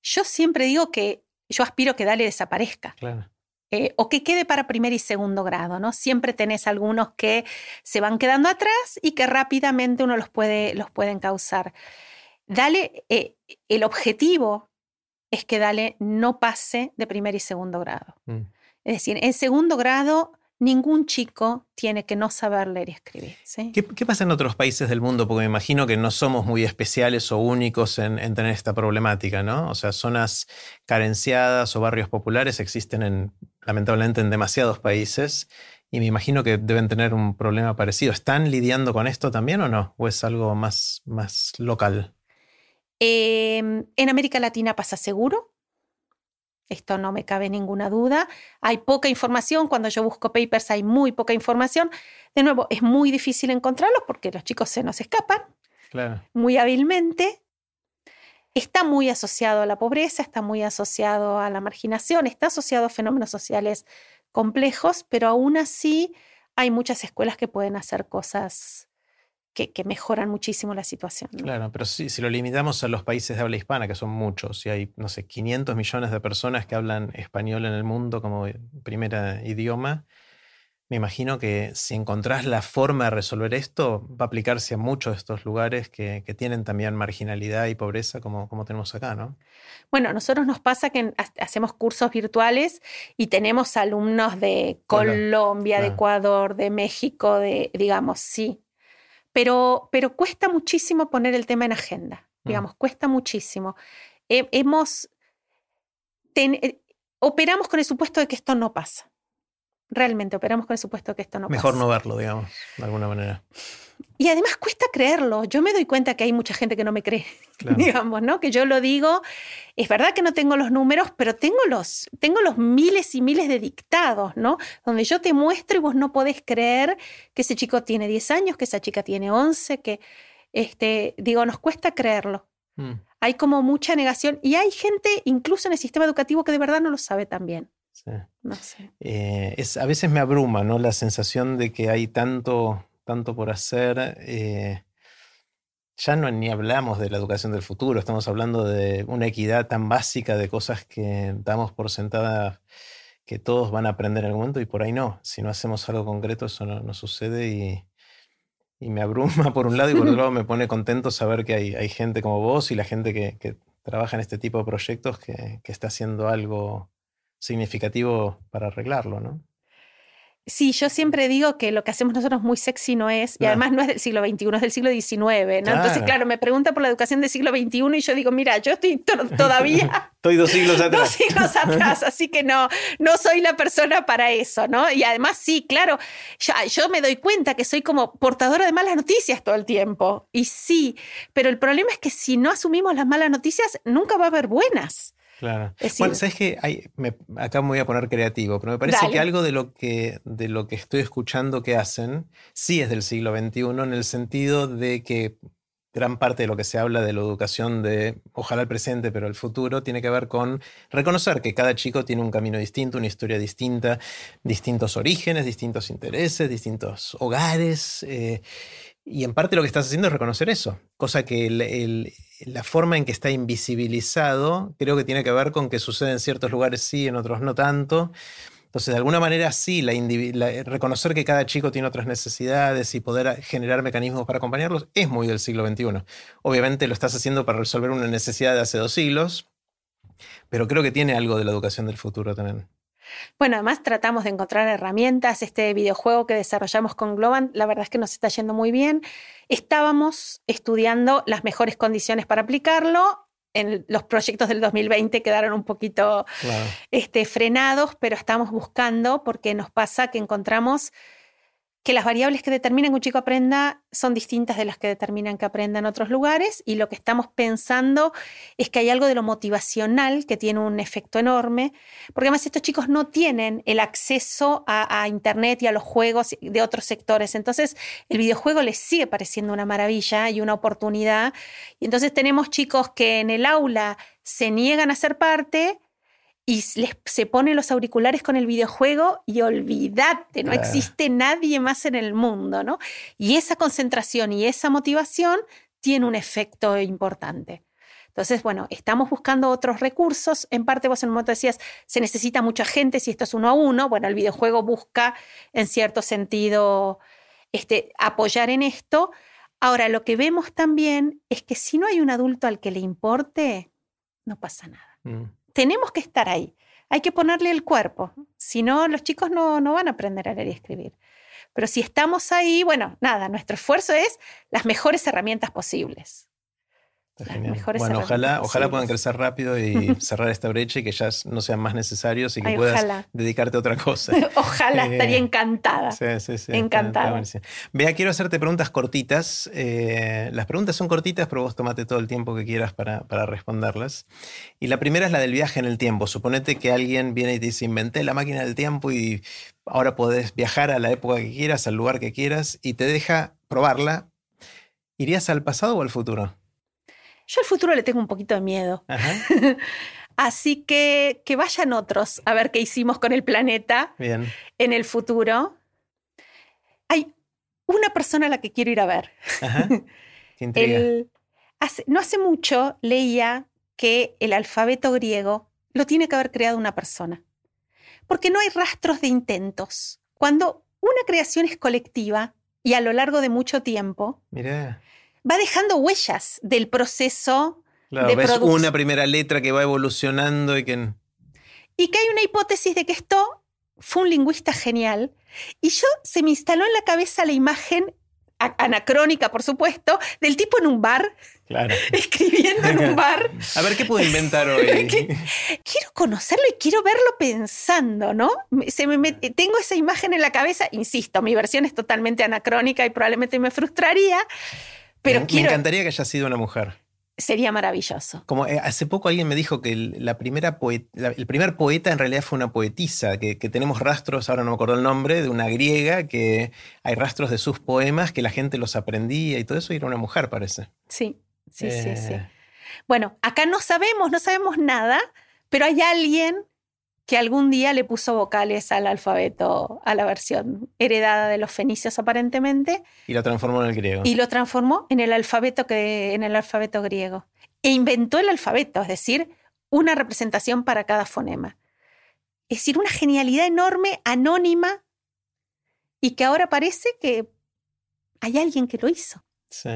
Yo siempre digo que yo aspiro que Dale desaparezca. Claro. Eh, o que quede para primer y segundo grado, ¿no? Siempre tenés algunos que se van quedando atrás y que rápidamente uno los puede, los pueden causar. Dale, eh, el objetivo es que Dale no pase de primer y segundo grado. Mm. Es decir, en segundo grado ningún chico tiene que no saber leer y escribir. ¿Qué, pasa en otros países del mundo? Porque me imagino que no somos muy especiales o únicos en, tener esta problemática, ¿no? O sea, zonas carenciadas o barrios populares existen en, lamentablemente en demasiados países y me imagino que deben tener un problema parecido. ¿Están lidiando con esto también o no? ¿O es algo más, más local? Em, en América Latina pasa seguro. Esto no me cabe ninguna duda. Hay poca información. Cuando yo busco papers hay muy poca información. De nuevo, es muy difícil encontrarlos porque los chicos se nos escapan muy hábilmente. Está muy asociado a la pobreza, está muy asociado a la marginación, está asociado a fenómenos sociales complejos, pero aún así hay muchas escuelas que pueden hacer cosas que, mejoran muchísimo la situación. Claro, pero si, si lo limitamos a los países de habla hispana, que son muchos, y hay, no sé, 500 millones de personas que hablan español en el mundo como primer idioma, me imagino que si encontrás la forma de resolver esto, va a aplicarse a muchos de estos lugares que, tienen también marginalidad y pobreza como, como tenemos acá, ¿no? Bueno, a nosotros nos pasa que hacemos cursos virtuales y tenemos alumnos de Colombia, de Ecuador, de México, de, digamos, sí, pero, pero cuesta muchísimo poner el tema en agenda, mm. digamos, cuesta muchísimo. hemos, eh, operamos con el supuesto de que esto no pasa. Realmente operamos con el supuesto que esto no Mejor no verlo, digamos, de alguna manera. Y además cuesta creerlo. Yo me doy cuenta que hay mucha gente que no me cree, *laughs* digamos, ¿no? Que yo lo digo, es verdad que no tengo los números, pero tengo los, tengo los miles y miles de dictados, ¿no? Donde yo te muestro y vos no podés creer que ese chico tiene 10 años, que esa chica tiene 11, que, este, digo, nos cuesta creerlo. Mm. Hay como mucha negación y hay gente, incluso en el sistema educativo, que de verdad no lo sabe también. Sí. No sé. Eh, es, a veces me abruma, ¿no? La sensación de que hay tanto tanto por hacer. Eh, ya no ni hablamos de la educación del futuro, estamos hablando de una equidad tan básica de cosas que damos por sentada que todos van a aprender en algún momento y por ahí no. Si no hacemos algo concreto, eso no, sucede y, me abruma *laughs* por un lado y por otro lado me pone contento saber que hay, gente como vos y la gente que, trabaja en este tipo de proyectos que, que está haciendo algo significativo para arreglarlo, ¿no? Sí, yo siempre digo que lo que hacemos nosotros muy sexy no es, y además no es del siglo XXI, es del siglo XIX, ¿no? Entonces, claro, me pregunta por la educación del siglo XXI y yo digo, mira, yo estoy *laughs* todavía... estoy dos siglos *laughs* atrás. Dos siglos atrás, *laughs* así que no, no soy la persona para eso, ¿no? Y además, sí, claro, yo, yo me doy cuenta que soy como portadora de malas noticias todo el tiempo, y sí, pero el problema es que si no asumimos las malas noticias, nunca va a haber buenas. Claro. bueno, sabes que acá me voy a poner creativo, pero me parece que algo de lo que, de lo que estoy escuchando que hacen sí es del siglo XXI, en el sentido de que gran parte de lo que se habla de la educación de, ojalá el presente, pero el futuro, tiene que ver con reconocer que cada chico tiene un camino distinto, una historia distinta, distintos orígenes, distintos intereses, distintos hogares. Eh, y en parte lo que estás haciendo es reconocer eso, cosa que la forma en que está invisibilizado creo que tiene que ver con que sucede en ciertos lugares sí, en otros no tanto. Entonces, de alguna manera sí, reconocer que cada chico tiene otras necesidades y poder generar mecanismos para acompañarlos es muy del siglo XXI. Obviamente lo estás haciendo para resolver una necesidad de hace dos siglos, pero creo que tiene algo de la educación del futuro también. Bueno, además tratamos de encontrar herramientas. Este videojuego que desarrollamos con Globan, la verdad es que nos está yendo muy bien. Estábamos estudiando las mejores condiciones para aplicarlo. en los proyectos del 2020 quedaron un poquito este, frenados, pero estamos buscando porque nos pasa que encontramos que las variables que determinan que un chico aprenda son distintas de las que determinan que aprenda en otros lugares y lo que estamos pensando es que hay algo de lo motivacional que tiene un efecto enorme, porque además estos chicos no tienen el acceso a, Internet y a los juegos de otros sectores, entonces el videojuego les sigue pareciendo una maravilla y una oportunidad, y entonces tenemos chicos que en el aula se niegan a ser parte, y se ponen los auriculares con el videojuego y olvídate, no existe nadie más en el mundo, ¿no? Y esa concentración y esa motivación tiene un efecto importante. Entonces, bueno, estamos buscando otros recursos. En parte, vos en un momento decías, se necesita mucha gente si esto es uno a uno. Bueno, el videojuego busca, en cierto sentido, este, apoyar en esto. Ahora, lo que vemos también es que si no hay un adulto al que le importe, no pasa nada. Mm tenemos que estar ahí. Hay que ponerle el cuerpo. Si no, los chicos no, no van a aprender a leer y escribir. Pero si estamos ahí, bueno, nada, nuestro esfuerzo es las mejores herramientas posibles. Bueno, ojalá, ojalá puedan crecer rápido y *laughs* cerrar esta brecha y que ya no sean más necesarios y que puedas dedicarte a otra cosa. *laughs* ojalá, eh, estaría encantada. Sí, sí, sí. Encantada. Vea, quiero hacerte preguntas cortitas. Eh, las preguntas son cortitas, pero vos tomate todo el tiempo que quieras para, para, responderlas. Y la primera es la del viaje en el tiempo. Suponete que alguien viene y te dice, inventé la máquina del tiempo y ahora podés viajar a la época que quieras, al lugar que quieras, y te deja probarla. ¿Irías al pasado o al futuro? Yo al futuro le tengo un poquito de miedo. *laughs* Así que que vayan otros a ver qué hicimos con el planeta en el futuro. Hay una persona a la que quiero ir a ver. *laughs* no hace mucho leía que el alfabeto griego lo tiene que haber creado una persona. Porque no hay rastros de intentos. Cuando una creación es colectiva y a lo largo de mucho tiempo, Mira va dejando huellas del proceso de ves una primera letra que va evolucionando y que... Y que hay una hipótesis de que esto fue un lingüista genial. Y yo se me instaló en la cabeza la imagen anacrónica, por supuesto, del tipo en un bar, claro. *laughs* escribiendo en un bar. A ver qué puedo inventar hoy. *laughs* quiero conocerlo y quiero verlo pensando, ¿no? Se me tengo esa imagen en la cabeza, insisto, mi versión es totalmente anacrónica y probablemente me frustraría, me, encantaría que haya sido una mujer. Sería maravilloso. Como eh, hace poco alguien me dijo que el, la primera el primer poeta en realidad fue una poetisa, que, tenemos rastros, ahora no me acuerdo el nombre, de una griega, que hay rastros de sus poemas, que la gente los aprendía y todo eso, y era una mujer, parece. Sí, sí, sí, sí. Eh. Bueno, acá no sabemos, no sabemos nada, pero hay alguien que algún día le puso vocales al alfabeto, a la versión heredada de los fenicios aparentemente. Y lo transformó en el griego. Y lo transformó en el alfabeto, que, en el alfabeto griego. E inventó el alfabeto, es decir, una representación para cada fonema. Es decir, una genialidad enorme, anónima, y que ahora parece que hay alguien que lo hizo. Sí.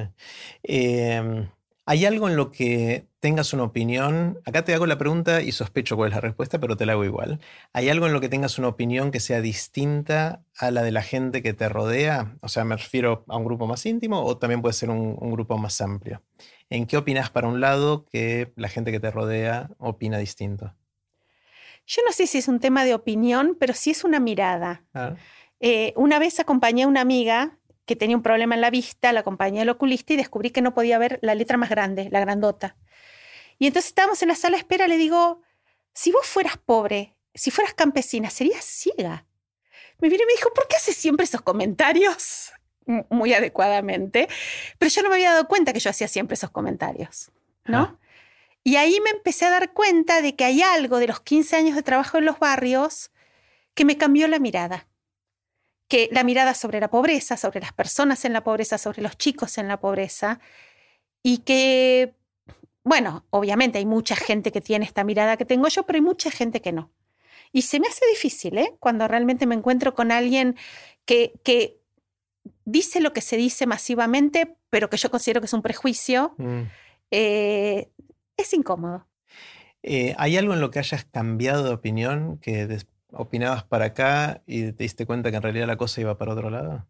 Em, ¿Hay algo en lo que tengas una opinión? Acá te hago la pregunta y sospecho cuál es la respuesta, pero te la hago igual. ¿Hay algo en lo que tengas una opinión que sea distinta a la de la gente que te rodea? O sea, me refiero a un grupo más íntimo o también puede ser un, grupo más amplio. ¿En qué opinas para un lado que la gente que te rodea opina distinto? Yo no sé si es un tema de opinión, pero sí es una mirada. Eh, una vez acompañé a una amiga que tenía un problema en la vista, la acompañé al oculista y descubrí que no podía ver la letra más grande, la grandota. Y entonces estábamos en la sala de espera, le digo, si vos fueras pobre, si fueras campesina, serías ciega. Me vino y me dijo, ¿por qué haces siempre esos comentarios? Muy adecuadamente. Pero yo no me había dado cuenta que yo hacía siempre esos comentarios, ¿no? Y ahí me empecé a dar cuenta de que hay algo de los 15 años de trabajo en los barrios que me cambió la mirada que la mirada sobre la pobreza, sobre las personas en la pobreza, sobre los chicos en la pobreza, y que, bueno, obviamente hay mucha gente que tiene esta mirada que tengo yo, pero hay mucha gente que no. Y se me hace difícil, ¿eh? Cuando realmente me encuentro con alguien que, que dice lo que se dice masivamente, pero que yo considero que es un prejuicio, mm. eh, es incómodo. Eh, ¿Hay algo en lo que hayas cambiado de opinión que opinabas para acá y te diste cuenta que en realidad la cosa iba para otro lado?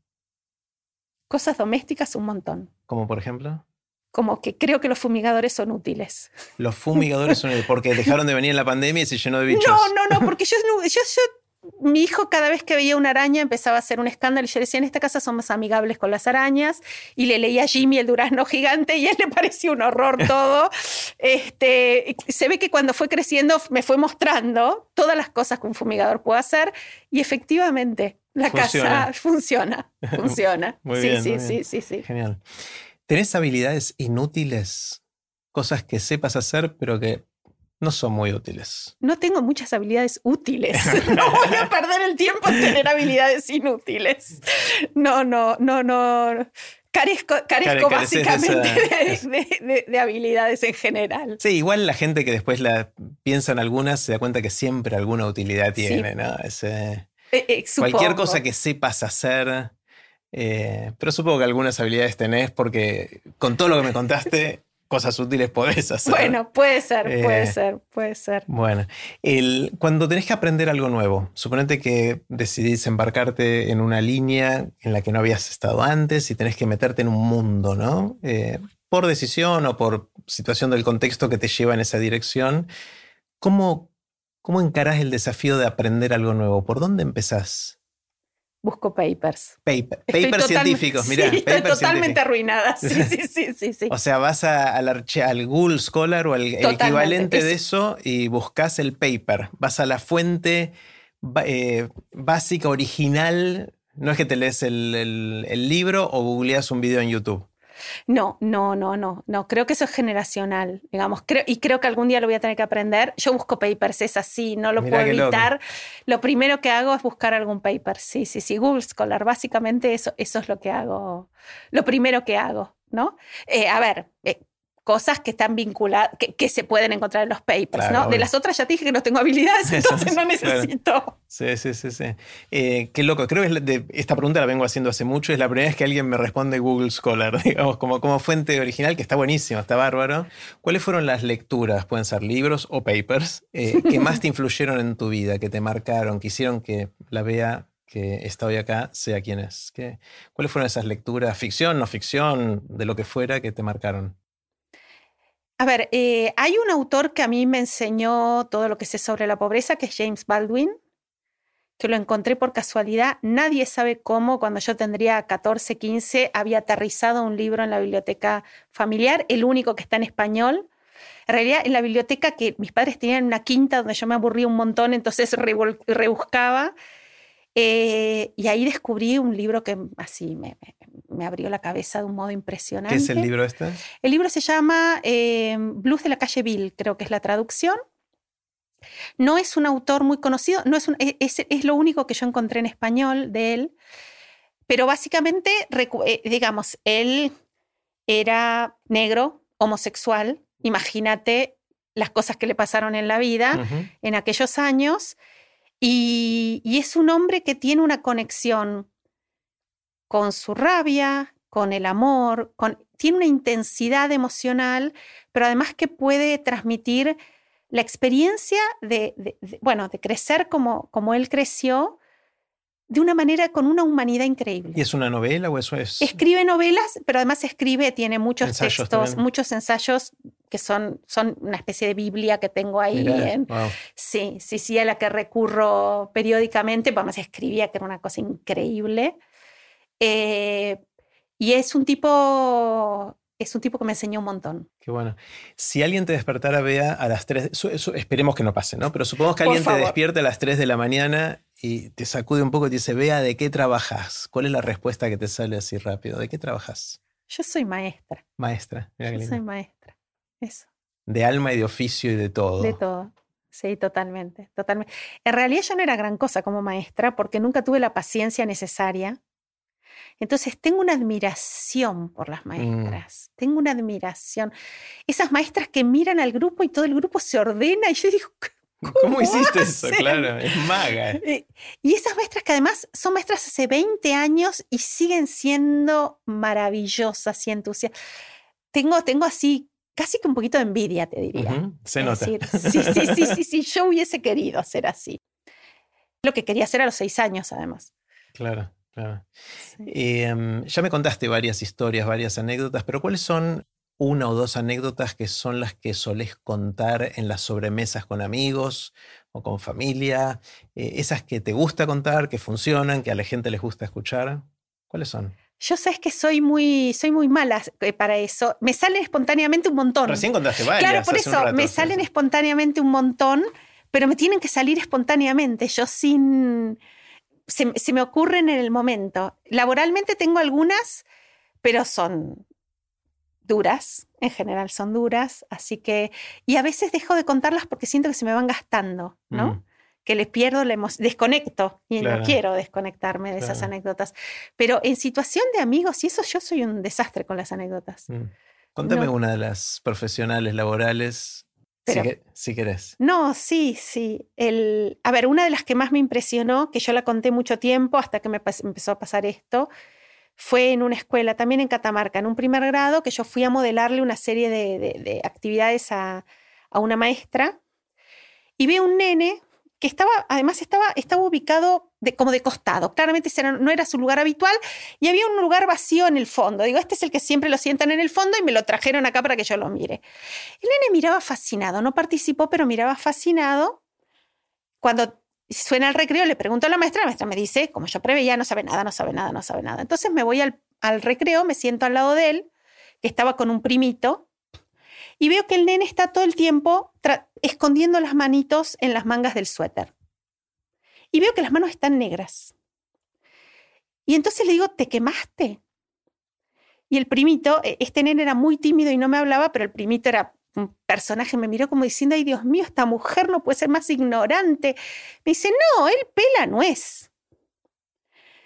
Cosas domésticas un montón. ¿Como por ejemplo? Como que creo que los fumigadores son útiles. Los fumigadores son útiles porque dejaron de venir en la pandemia y se llenó de bichos. No, no, no, porque yo, yo, yo, mi hijo cada vez que veía una araña empezaba a hacer un escándalo y yo decía, en esta casa somos amigables con las arañas y le leía a Jimmy el durazno gigante y a él le parecía un horror todo. *laughs* este, se ve que cuando fue creciendo me fue mostrando todas las cosas que un fumigador puede hacer y efectivamente la casa funciona, funciona. *laughs* Muy sí, bien, sí, muy sí, bien. sí, sí. Genial. ¿Tenés habilidades inútiles? Cosas que sepas hacer, pero que no son muy útiles. No tengo muchas habilidades útiles. *laughs* *laughs* No voy a perder el tiempo en tener habilidades inútiles. No, no, no, no. Carezco, carezco Care- de básicamente esa- de, *laughs* de- de- de habilidades en general. Sí, igual la gente que después la piensa en algunas se da cuenta que siempre alguna utilidad Sí. tiene, ¿no? Ese- Eh, eh, cualquier cosa que sepas hacer. Eh, pero supongo que algunas habilidades tenés porque con todo lo que me contaste, *laughs* cosas útiles podés hacer. Bueno, puede ser, puede Eh, ser, puede ser. Bueno, el- cuando tenés que aprender algo nuevo, suponete que decidís embarcarte en una línea en la que no habías estado antes y tenés que meterte en un mundo, ¿no? Eh, por decisión o por situación del contexto que te lleva en esa dirección, ¿cómo, cómo encarás el desafío de aprender algo nuevo? ¿Por dónde empezás? Busco papers. Paper- papers científicos, mirá. Sí, estoy totalmente arruinada. *laughs* Sí, sí, sí, sí. sí. O sea, vas a- al, al Google Scholar o al el equivalente de es- eso y buscas el paper. Vas a la fuente eh, básica, original. No es que te lees el, el- el libro o googleas un video en YouTube. No, no, no, no, no. Creo que eso es generacional, digamos. Creo, y creo que algún día lo voy a tener que aprender. Yo busco papers, es así, no lo Mirá puedo loco. evitar. Lo primero que hago es buscar algún paper. Sí, sí, sí. Google Scholar, básicamente eso, eso es lo que hago. Lo primero que hago, ¿no? Eh, a ver, eh, cosas que están vinculadas, que, que se pueden encontrar en los papers, Claro, ¿no? De las otras ya te dije que no tengo habilidades, *laughs* entonces es, no claro. necesito. Sí, sí, sí, sí. Eh, qué loco. Creo que es la- de- esta pregunta la vengo haciendo hace mucho. Es la primera vez que alguien me responde Google Scholar, *laughs* digamos, como, como fuente original, que está buenísimo, está bárbaro. ¿Cuáles fueron las lecturas, pueden ser libros o papers, eh, *laughs* que más te influyeron en tu vida, que te marcaron, que hicieron que la vea que está hoy acá sea quien es? ¿Qué- ¿Cuáles fueron esas lecturas, ficción, no ficción, de lo que fuera, que te marcaron? A ver, eh, hay un autor que a mí me enseñó todo lo que sé sobre la pobreza, que es James Baldwin, que lo encontré por casualidad. Nadie sabe cómo, cuando yo tendría 14, 15, había aterrizado un libro en la biblioteca familiar, el único que está en español. En realidad, en la biblioteca que mis padres tenían una quinta donde yo me aburría un montón, entonces *laughs* rebuscaba. Eh, y ahí descubrí un libro que así me, me- me abrió la cabeza de un modo impresionante. ¿Qué es el libro este? El libro se llama eh, Blues de la calle Bill, creo que es la traducción. No es un autor muy conocido, no es, un- e- es, es lo único que yo encontré en español de él, pero básicamente, eh, digamos, él era negro, homosexual, imagínate las cosas que le pasaron en la vida en aquellos años, y, y es un hombre que tiene una conexión con su rabia, con el amor, con, tiene una intensidad emocional, pero además que puede transmitir la experiencia de, de- de- bueno, de crecer como, como él creció, de una manera con una humanidad increíble. ¿Y es una novela o eso es? Escribe novelas, pero además escribe, tiene muchos Ensayos textos, también. muchos ensayos que son, son una especie de Biblia que tengo ahí. Mirá, en- wow. Sí, sí, sí, a la que recurro periódicamente, además escribía que era una cosa increíble. Eh, y es un tipo, es un tipo que me enseñó un montón. Qué bueno. Si alguien te despertara, vea a las 3, eso- eso esperemos que no pase, ¿no? Pero supongamos que Por alguien te despierta a las 3 de la mañana y te sacude un poco y te dice, vea, ¿de qué trabajas? ¿Cuál es la respuesta que te sale así rápido? ¿De qué trabajas? Yo soy maestra, Maestra. Yo soy maestra. Eso, De alma y de oficio y de todo. de todo. Sí, totalmente, totalmente. En realidad yo no era gran cosa como maestra porque nunca tuve la paciencia necesaria. Entonces tengo una admiración por las maestras, tengo una admiración. Esas maestras que miran al grupo y todo el grupo se ordena y yo digo, *laughs* ¿Cómo, ¿Cómo hiciste eso? Claro, es maga. Y esas maestras que además son maestras hace 20 años y siguen siendo maravillosas y entusiastas. Tengo, tengo así casi que un poquito de envidia, te diría. Se nota. decir, sí, sí, sí, sí, sí, yo hubiese querido ser así. Lo que quería hacer a los seis años, además. *laughs* Claro, claro. Sí. Eh, ya me contaste varias historias, varias anécdotas, pero ¿cuáles son una o dos anécdotas que son las que solés contar en las sobremesas con amigos o con familia? Eh, esas que te gusta contar, que funcionan, que a la gente les gusta escuchar. ¿Cuáles son? Yo sé que soy muy, soy muy mala eh, para eso. Me salen espontáneamente un montón. Recién contaste varias. Claro, por eso me salen espontáneamente un montón, pero me tienen que salir espontáneamente. Yo sin. Se, se, me ocurren en el momento. Laboralmente tengo algunas, pero son duras, en general son duras, así que, y a veces dejo de contarlas porque siento que se me van gastando, ¿no? Mm. Que les pierdo, le desconecto y no quiero desconectarme de esas anécdotas. Pero en situación de amigos y eso, yo soy un desastre con las anécdotas. Mm. Contame una de las profesionales laborales si, querés. No, sí, sí. El, a ver, una de las que más me impresionó, que yo la conté mucho tiempo hasta que me empezó a pasar esto, fue en una escuela, también en Catamarca, en un primer grado, que yo fui a modelarle una serie de, actividades a, una maestra y vi un nene que estaba, además estaba, estaba ubicado como de costado, claramente no era su lugar habitual y había un lugar vacío en el fondo. Digo, este es el que siempre lo sientan en el fondo y me lo trajeron acá para que yo lo mire. El nene miraba fascinado, no participó, pero miraba fascinado. Cuando suena el recreo, le pregunto a la maestra, la maestra me dice, como yo preveía, no sabe nada, no sabe nada, no sabe nada. Entonces me voy al, recreo, me siento al lado de él, que estaba con un primito, y veo que el nene está todo el tiempo escondiendo las manitos en las mangas del suéter. Y veo que las manos están negras. Y entonces le digo, ¿te quemaste? Y el primito, e, este nene era muy tímido y no me hablaba, pero el primito era un personaje me miró como diciendo, ay Dios mío, esta mujer no puede ser más ignorante. Me dice, no, él pela nuez.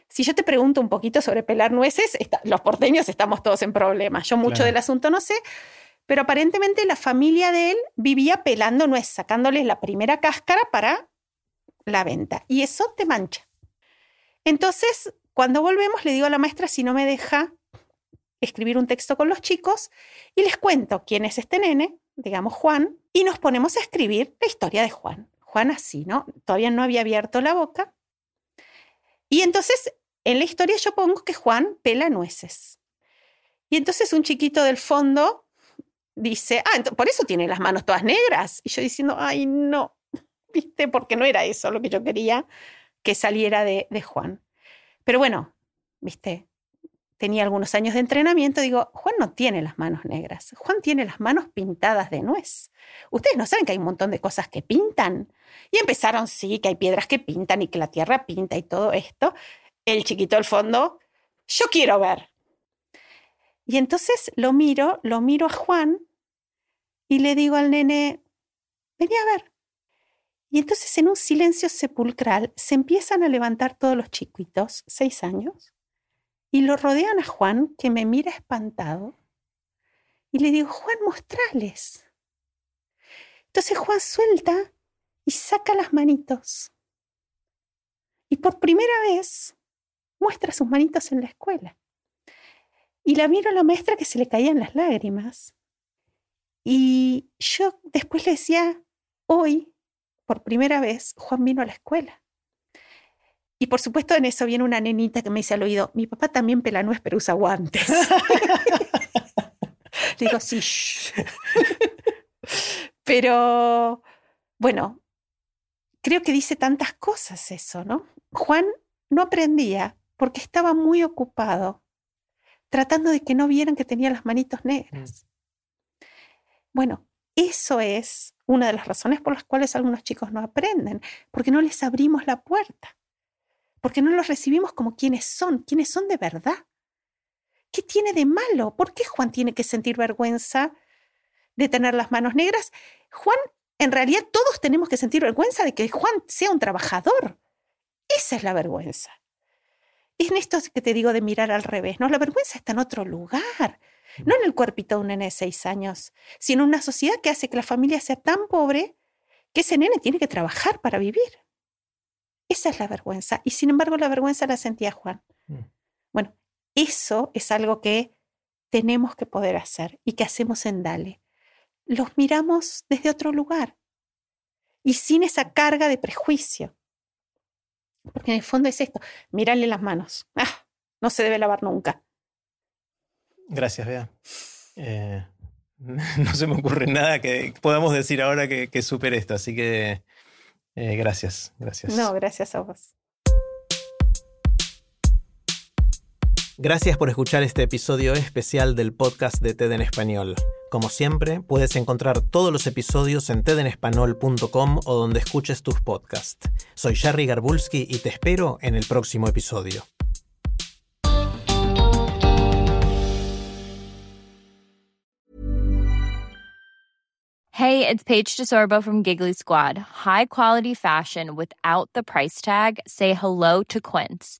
Si yo te pregunto un poquito sobre pelar nueces, los porteños estamos todos en problemas. Yo mucho del asunto no sé, pero aparentemente la familia de él vivía pelando nuez, sacándoles la primera cáscara para la venta. Y eso te mancha. Entonces, cuando volvemos, le digo a la maestra si no me deja escribir un texto con los chicos y les cuento quién es este nene, digamos Juan, y nos ponemos a escribir la historia de Juan. Juan así, ¿no? Todavía no había abierto la boca. Y entonces en la historia yo pongo que Juan pela nueces. Y entonces un chiquito del fondo dice, ah, por eso tiene las manos todas negras. Y yo diciendo, ay, no, *laughs* viste, porque no era eso lo que yo quería que saliera de, de Juan. Pero bueno, viste, tenía algunos años de entrenamiento, digo, Juan no tiene las manos negras, Juan tiene las manos pintadas de nuez. Ustedes no saben que hay un montón de cosas que pintan. Y empezaron, sí, que hay piedras que pintan y que la tierra pinta y todo esto. El chiquito al fondo, yo quiero ver. Y entonces lo miro, lo miro a Juan y le digo al nene, vení a ver. Y entonces en un silencio sepulcral se empiezan a levantar todos los chiquitos, seis años, y lo rodean a Juan, que me mira espantado, y le digo, Juan, mostrales. Entonces Juan suelta y saca las manitos. Y por primera vez muestra sus manitos en la escuela. Y la miro a la maestra que se le caían las lágrimas. Y yo después le decía, hoy, por primera vez, Juan vino a la escuela. Y por supuesto en eso viene una nenita que me dice al oído, mi papá también pela nuez pero usa guantes. *laughs* Digo, sí. pero bueno, creo que dice tantas cosas eso, ¿no? Juan no aprendía porque estaba muy ocupado tratando de que no vieran que tenía las manitos negras. Mm. Bueno, eso es una de las razones por las cuales algunos chicos no aprenden, porque no les abrimos la puerta porque no los recibimos como quienes son, quienes son de verdad. ¿Qué tiene de malo? ¿Por qué Juan tiene que sentir vergüenza de tener las manos negras? Juan, en realidad todos tenemos que sentir vergüenza de que Juan sea un trabajador. Esa es la vergüenza. Es en esto que te digo de mirar al revés, ¿no? La vergüenza está en otro lugar, no en el cuerpito de un nene de seis años, sino en una sociedad que hace que la familia sea tan pobre que ese nene tiene que trabajar para vivir. Esa es la vergüenza. Y sin embargo, la vergüenza la sentía Juan. Mm. Bueno, eso es algo que tenemos que poder hacer y que hacemos en Dale. Los miramos desde otro lugar y sin esa carga de prejuicio. Porque en el fondo es esto, mirarle las manos. *laughs* Ah, no se debe lavar nunca. Gracias, Bea. Eh, *laughs* no se me ocurre nada que podamos decir ahora que, que supere esto, así que eh, gracias, gracias. No, gracias a vos. Gracias por escuchar este episodio especial del podcast de TED en Español. Como siempre, puedes encontrar todos los episodios en tedenespanol.com o donde escuches tus podcasts. Soy Jerry Garbulski y te espero en el próximo episodio. Hey, it's Paige DeSorbo from Giggly Squad. High quality fashion without the price tag. Say hello to Quince.